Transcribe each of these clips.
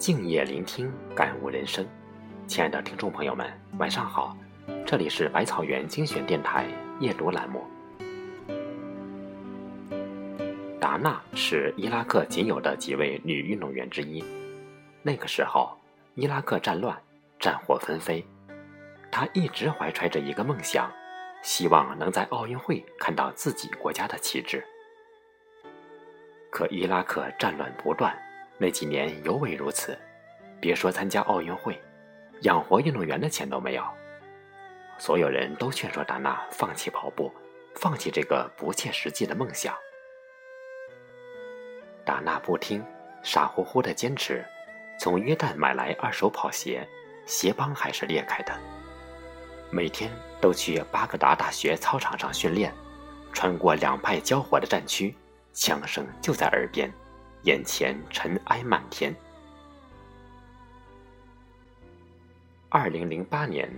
静夜聆听，感悟人生。亲爱的听众朋友们，晚上好，这里是百草园精选电台夜读栏目。达娜是伊拉克仅有的几位女运动员之一。那个时候，伊拉克战乱，战火纷飞，她一直怀揣着一个梦想，希望能在奥运会看到自己国家的旗帜。可伊拉克战乱不断，那几年尤为如此。别说参加奥运会，养活运动员的钱都没有。所有人都劝说达娜放弃跑步，放弃这个不切实际的梦想。达娜不听，傻乎乎的坚持，从约旦买来二手跑鞋，鞋帮还是裂开的。每天都去巴格达大学操场上训练，穿过两派交火的战区。枪声就在耳边，眼前尘埃漫天。二零零八年，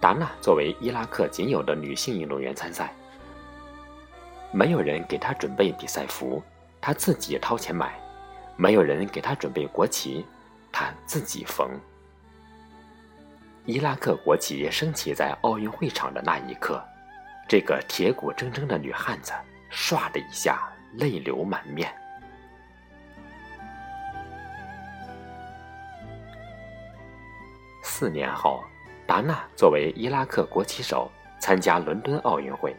达娜作为伊拉克仅有的女性运动员参赛，没有人给她准备比赛服，她自己掏钱买；没有人给她准备国旗，她自己缝。伊拉克国旗升起在奥运会场的那一刻，这个铁骨铮铮的女汉子，唰的一下。泪流满面。四年后，达娜作为伊拉克国旗手参加伦敦奥运会，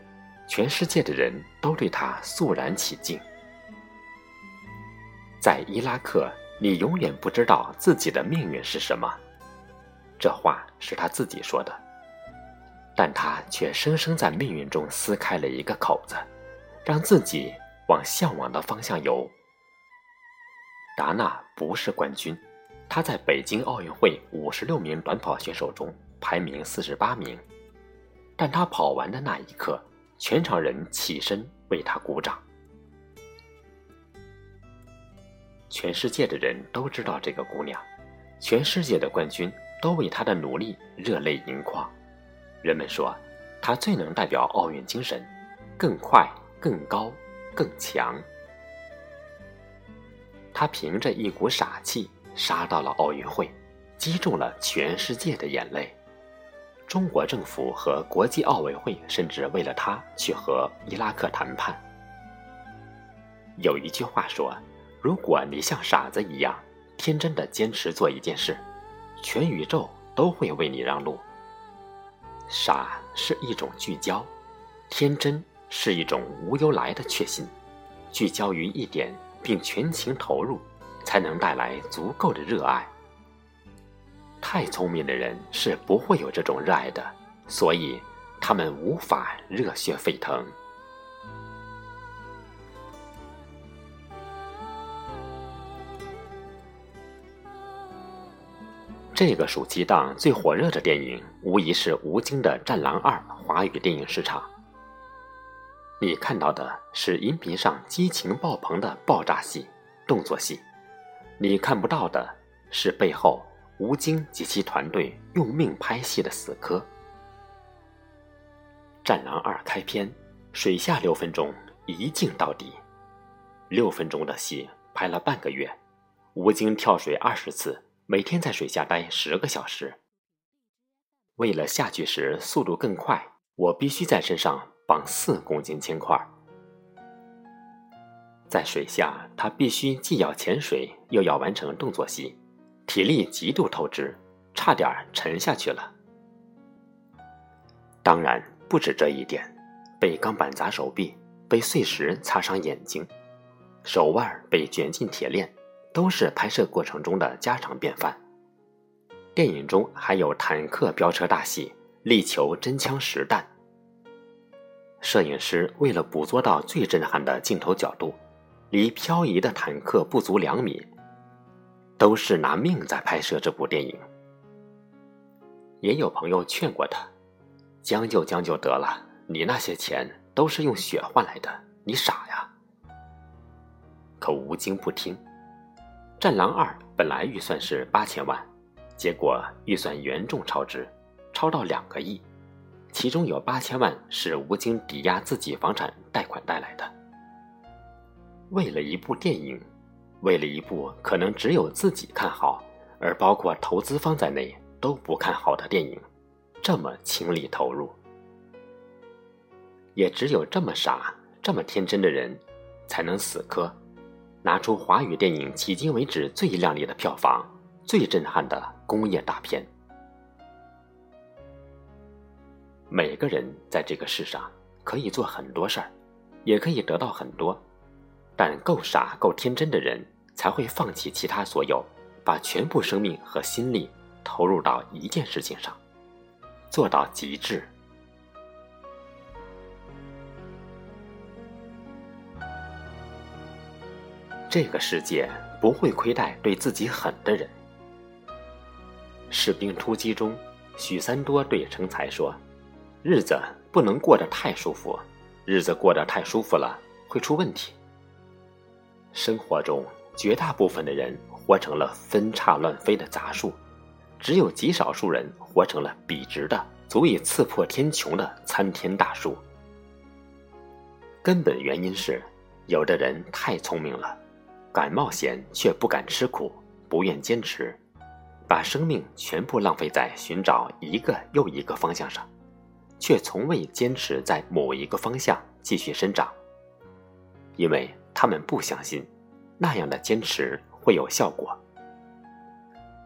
全世界的人都对她肃然起敬。在伊拉克，你永远不知道自己的命运是什么，这话是他自己说的，但他却生生在命运中撕开了一个口子，让自己。往向往的方向游。达娜不是冠军，她在北京奥运会五十六名短跑选手中排名四十八名，但她跑完的那一刻，全场人起身为她鼓掌。全世界的人都知道这个姑娘，全世界的冠军都为她的努力热泪盈眶。人们说，她最能代表奥运精神，更快、更高。更强，他凭着一股傻气杀到了奥运会，击中了全世界的眼泪。中国政府和国际奥委会甚至为了他去和伊拉克谈判。有一句话说：“如果你像傻子一样天真的坚持做一件事，全宇宙都会为你让路。”傻是一种聚焦，天真。是一种无由来的确信，聚焦于一点并全情投入，才能带来足够的热爱。太聪明的人是不会有这种热爱的，所以他们无法热血沸腾。这个暑期档最火热的电影，无疑是吴京的《战狼二》华语电影市场。你看到的是荧屏上激情爆棚的爆炸戏、动作戏，你看不到的是背后吴京及其团队用命拍戏的死磕。《战狼二》开篇，水下六分钟，一镜到底，六分钟的戏拍了半个月，吴京跳水二十次，每天在水下待十个小时。为了下去时速度更快，我必须在身上。绑四公斤铅块，在水下，他必须既要潜水，又要完成动作戏，体力极度透支，差点沉下去了。当然不止这一点，被钢板砸手臂，被碎石擦伤眼睛，手腕被卷进铁链，都是拍摄过程中的家常便饭。电影中还有坦克飙车大戏，力求真枪实弹。摄影师为了捕捉到最震撼的镜头角度，离漂移的坦克不足两米，都是拿命在拍摄这部电影。也有朋友劝过他，将就将就得了，你那些钱都是用血换来的，你傻呀。可吴京不听，《战狼二》本来预算是八千万，结果预算严重超支，超到两个亿。其中有八千万是吴京抵押自己房产贷款带来的。为了一部电影，为了一部可能只有自己看好、而包括投资方在内都不看好的电影，这么倾力投入。也只有这么傻、这么天真的人，才能死磕，拿出华语电影迄今为止最亮丽的票房、最震撼的工业大片。每个人在这个世上可以做很多事儿，也可以得到很多，但够傻、够天真的人才会放弃其他所有，把全部生命和心力投入到一件事情上，做到极致。这个世界不会亏待对自己狠的人。士兵突击中，许三多对成才说：“日子不能过得太舒服，日子过得太舒服了会出问题。”生活中绝大部分的人活成了分叉乱飞的杂树，只有极少数人活成了笔直的、足以刺破天穹的参天大树。根本原因是，有的人太聪明了。敢冒险却不敢吃苦，不愿坚持，把生命全部浪费在寻找一个又一个方向上，却从未坚持在某一个方向继续生长，因为他们不相信那样的坚持会有效果。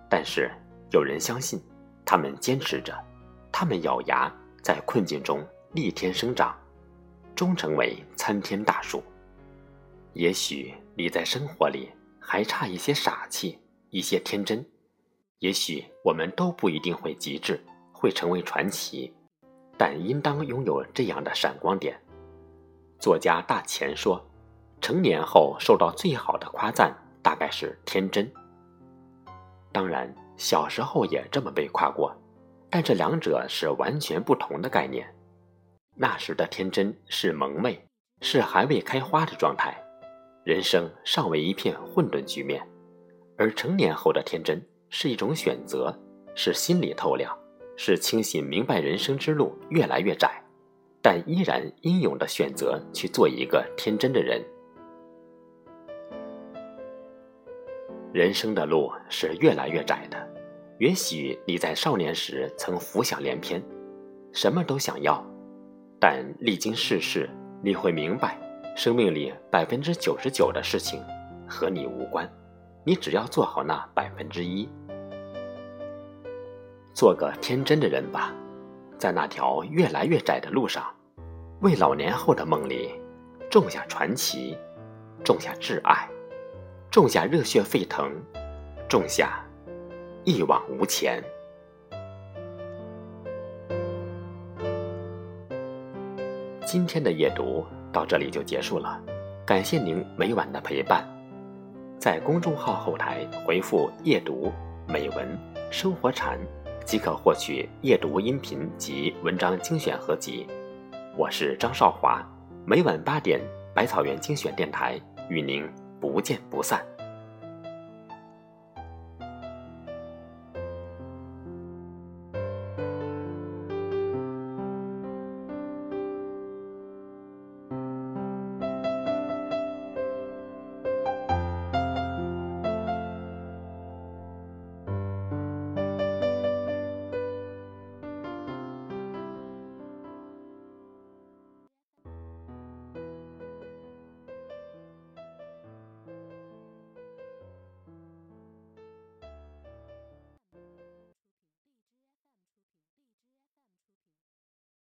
但是有人相信，他们坚持着，他们咬牙在困境中逆天生长，终成为参天大树。也许。你在生活里还差一些傻气，一些天真。也许我们都不一定会极致，会成为传奇，但应当拥有这样的闪光点。作家大钱说：“成年后受到最好的夸赞，大概是天真。当然，小时候也这么被夸过，但这两者是完全不同的概念。那时的天真是蒙昧，是还未开花的状态。”人生尚未一片混沌局面，而成年后的天真是一种选择，是心理透亮，是清醒明白人生之路越来越窄，但依然英勇的选择去做一个天真的人。人生的路是越来越窄的，也许你在少年时曾浮想联翩，什么都想要，但历经世事，你会明白。生命里百分之九十九的事情和你无关，你只要做好那百分之一，做个天真的人吧，在那条越来越窄的路上，为老年后的梦里种下传奇，种下挚爱，种下热血沸腾，种下一往无前。今天的夜读。到这里就结束了，感谢您每晚的陪伴。在公众号后台回复“夜读美文生活禅”，即可获取夜读音频及文章精选合集。我是张少华，每晚八点，百草园精选电台与您不见不散。